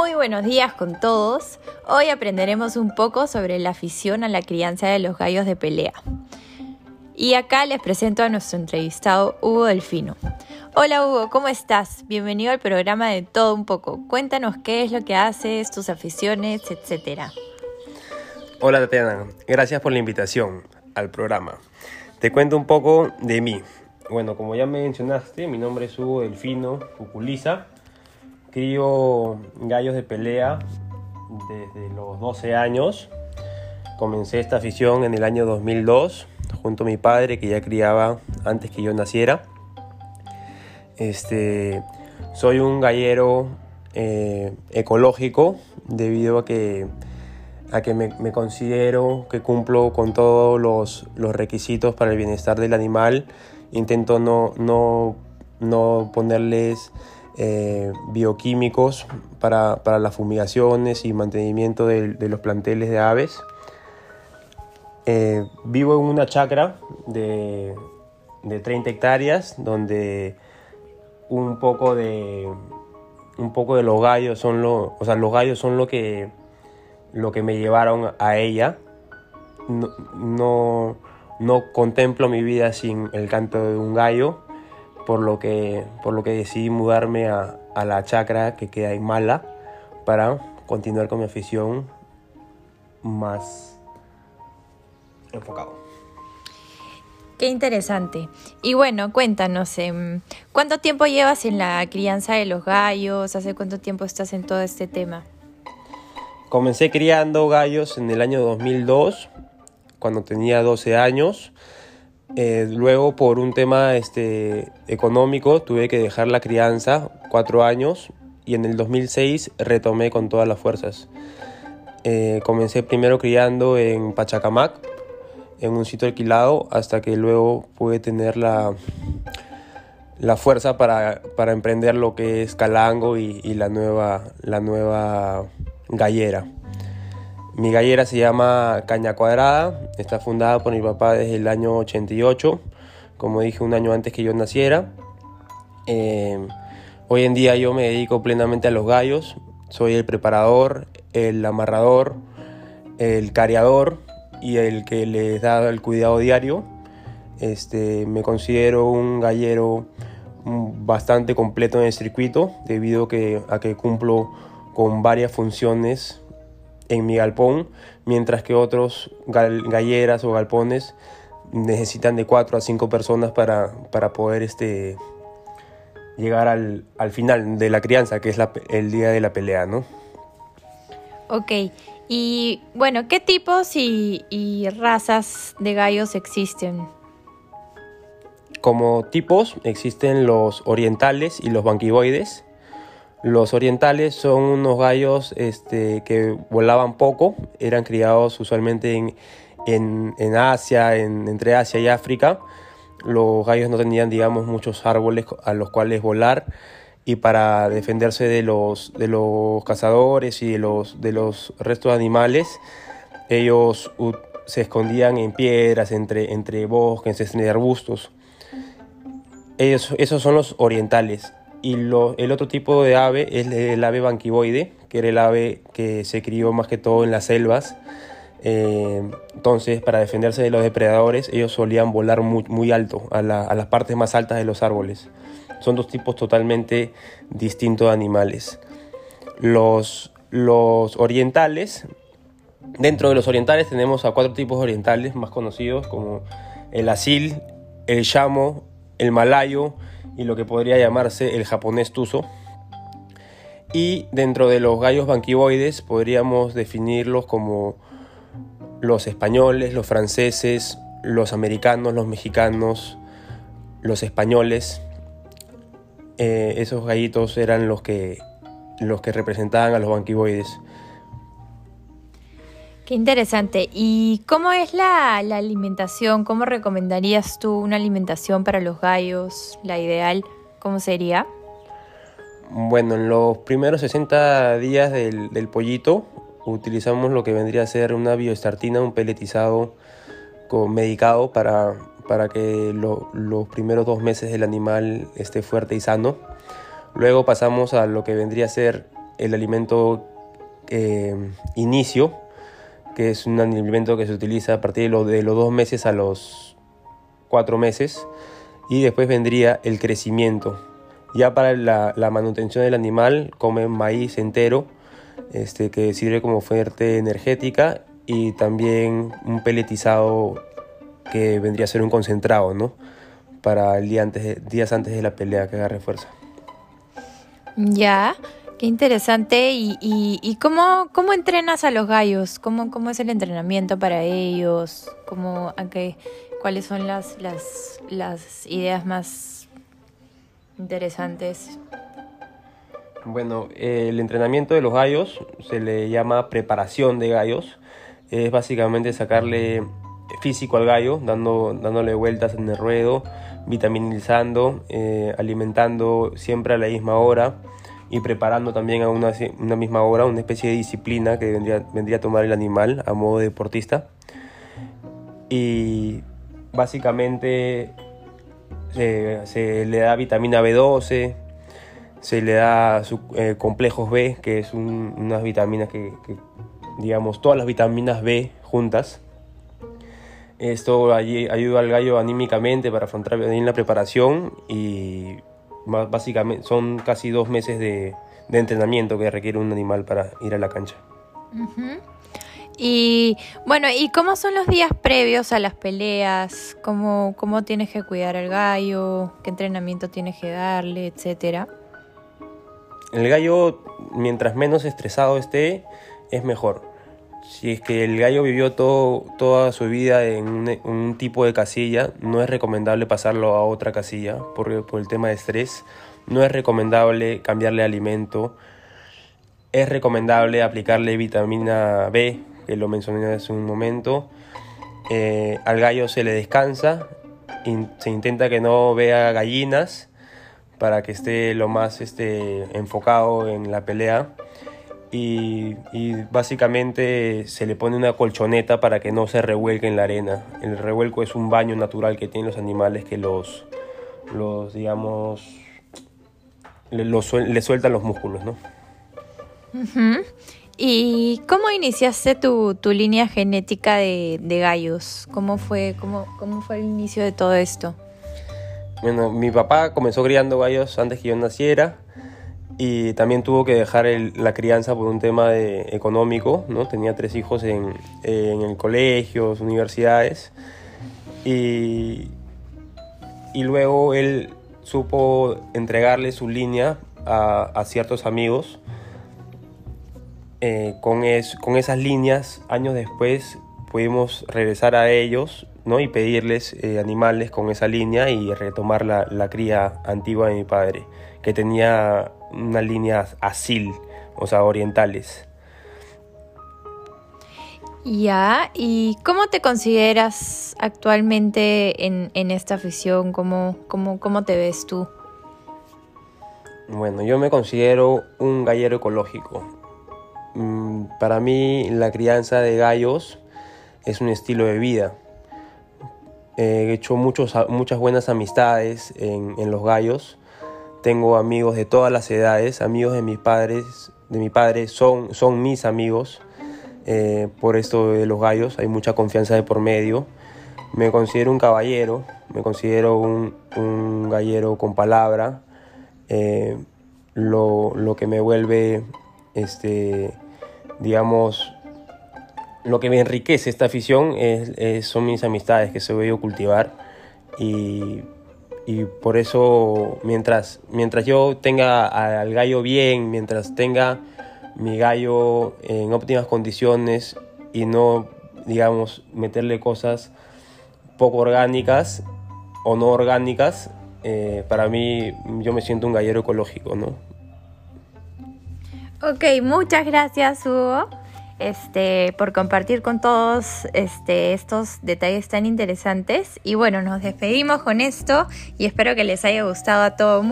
Muy buenos días con todos. Hoy aprenderemos un poco sobre la afición a la crianza de los gallos de pelea. Y acá les presento a nuestro entrevistado Hugo Delfino. Hola Hugo, ¿cómo estás? Bienvenido al programa de Todo un poco. Cuéntanos qué es lo que haces, tus aficiones, etcétera. Hola Tatiana, gracias por la invitación al programa. Te cuento un poco de mí. Bueno, como ya me mencionaste, mi nombre es Hugo Delfino Cuculiza. Crío gallos de pelea desde los 12 años. Comencé esta afición en el año 2002 junto a mi padre que ya criaba antes que yo naciera. Este, soy un gallero eh, ecológico debido a que a que me, considero que cumplo con todos los, requisitos para el bienestar del animal. Intento no, no, ponerles eh, bioquímicos para, las fumigaciones y mantenimiento de, los planteles de aves. Eh, vivo en una chacra de, de 30 hectáreas donde un poco de un poco de los gallos son lo, o sea, los gallos son lo que lo que me llevaron a ella. No, no, contemplo mi vida sin el canto de un gallo, por lo que, por lo que decidí mudarme a, la chacra que queda en Mala para continuar con mi afición más enfocado. Qué interesante. Y bueno, cuéntanos, em, ¿cuánto tiempo llevas en la crianza de los gallos? ¿Hace cuánto tiempo estás en todo este tema? Comencé criando gallos en el año 2002, cuando tenía 12 años. Eh, luego, por un tema este, económico, tuve que dejar la crianza, cuatro años, y en el 2006 retomé con todas las fuerzas. Eh, comencé primero criando en Pachacamac, en un sitio alquilado, hasta que luego pude tener la, la fuerza para, emprender lo que es Calango y, y la nueva, la nueva gallera. Mi gallera se llama Caña Cuadrada, está fundada por mi papá desde el año 88, como dije un año antes que yo naciera. Eh, hoy en día yo me dedico plenamente a los gallos, soy el preparador, el amarrador, el cariador y el que les da el cuidado diario. Este, me considero un gallero bastante completo en el circuito debido a que cumplo con varias funciones en mi galpón, mientras que otros galleras o galpones necesitan de 4 a 5 personas para, poder este, llegar al, final de la crianza, que es el día de la pelea, ¿no? Ok, y bueno, ¿qué tipos y, y razas de gallos existen? Como tipos existen los orientales y los banquivoides, los orientales son unos gallos este, que volaban poco, eran criados usualmente en, Asia, entre Asia y África. Los gallos no tenían, digamos, muchos árboles a los cuales volar y para defenderse de los, cazadores y de los, restos de animales, ellos se escondían en piedras, entre bosques, entre arbustos. esos son los orientales. Y el otro tipo de ave es el ave banquivoide, que era el ave que se crió más que todo en las selvas. Eh, entonces, para defenderse de los depredadores, ellos solían volar muy, alto, a, las partes más altas de los árboles. Son dos tipos totalmente distintos de animales. Los, los orientales, dentro de los orientales tenemos a cuatro tipos orientales más conocidos como el asil, el llamo, el malayo y lo que podría llamarse el japonés tuso. Y dentro de los gallos banquivoides podríamos definirlos como los españoles, los franceses, los americanos, los mexicanos, los españoles. Eh, esos gallitos eran los que, los que representaban a los banquivoides. Qué interesante. ¿Y cómo es la, alimentación? ¿Cómo recomendarías tú una alimentación para los gallos? La ideal, ¿cómo sería? Bueno, en los primeros 60 días del, pollito utilizamos lo que vendría a ser una bioestartina, un peletizado con medicado para, para que los primeros dos meses del animal esté fuerte y sano. Luego pasamos a lo que vendría a ser el alimento eh, inicio, que es un alimento que se utiliza a partir de, de los dos meses a los cuatro meses. Y después vendría el crecimiento. Ya para la, la manutención del animal comen maíz entero, este, que sirve como fuente energética y también un peletizado que vendría a ser un concentrado, ¿no? Para el día antes, días antes de la pelea que agarre fuerza. Ya, qué interesante. ¿Y, y, cómo, cómo, entrenas a los gallos? ¿Cómo, ¿Cómo, es el entrenamiento para ellos? ¿Cómo, ¿Cuáles son las, las, las ideas más interesantes? Bueno, el entrenamiento de los gallos se le llama preparación de gallos. Es básicamente sacarle físico al gallo, dando, dándole vueltas en el ruedo, vitaminizando, eh, alimentando siempre a la misma hora y preparando también a una, una, misma hora una especie de disciplina que vendría, vendría a tomar el animal a modo deportista. Y básicamente se, le da vitamina B12, se le da su, eh, complejos B, que es unas vitaminas que, digamos, todas las vitaminas B juntas. Esto allí ayuda al gallo anímicamente para afrontar bien la preparación y básicamente son casi dos meses de, entrenamiento que requiere un animal para ir a la cancha. Y bueno, ¿y cómo son los días previos a las peleas? ¿Cómo, cómo tienes que cuidar al gallo? ¿Qué entrenamiento tienes que darle? Etcétera. El gallo, mientras menos estresado esté, es mejor. Si es que el gallo vivió todo, toda su vida en un, tipo de casilla, no es recomendable pasarlo a otra casilla por, por el tema de estrés. No es recomendable cambiarle alimento. Es recomendable aplicarle vitamina B que lo mencioné hace un momento. Eh, al gallo se le descansa, se intenta que no vea gallinas para que esté lo más este, enfocado en la pelea. Y, básicamente se le pone una colchoneta para que no se revuelque en la arena. El revuelco es un baño natural que tienen los animales que los, los digamos, le, le sueltan los músculos, ¿no? ¿Y cómo iniciaste tu, tu línea genética de, de gallos? ¿Cómo fue, cómo, ¿Cómo fue el inicio de todo esto? Bueno, mi papá comenzó criando gallos antes que yo naciera y también tuvo que dejar la crianza por un tema económico, ¿no? Tenía tres hijos en, en el colegio, universidades y, y luego él supo entregarle su línea a, a ciertos amigos eh, con, con esas líneas, años después, pudimos regresar a ellos ¿no? y pedirles eh, animales con esa línea y retomar la, la, cría antigua de mi padre, que tenía una línea asil, o sea, orientales. Ya, ¿y cómo te consideras actualmente en, en esta afición? ¿Cómo, cómo, ¿Cómo te ves tú? Bueno, yo me considero un gallero ecológico. Mm, para mí la crianza de gallos es un estilo de vida. He hecho muchos, muchas buenas amistades en, los gallos. Tengo amigos de todas las edades, amigos de mis padres, de mi padre son, son mis amigos. Eh, por esto de los gallos hay mucha confianza de por medio. Me considero un caballero, me considero un, un gallero con palabra. Eh, lo, lo, que me vuelve este, digamos, lo que me enriquece esta afición es, son mis amistades que se voy a cultivar y, y, por eso mientras, mientras yo tenga al gallo bien, mientras tenga mi gallo en óptimas condiciones y no, digamos, meterle cosas poco orgánicas o no orgánicas, eh, para mí yo me siento un gallero ecológico, ¿no? Ok, muchas gracias Hugo este, por compartir con todos este, estos detalles tan interesantes. Y bueno, nos despedimos con esto y espero que les haya gustado a todos.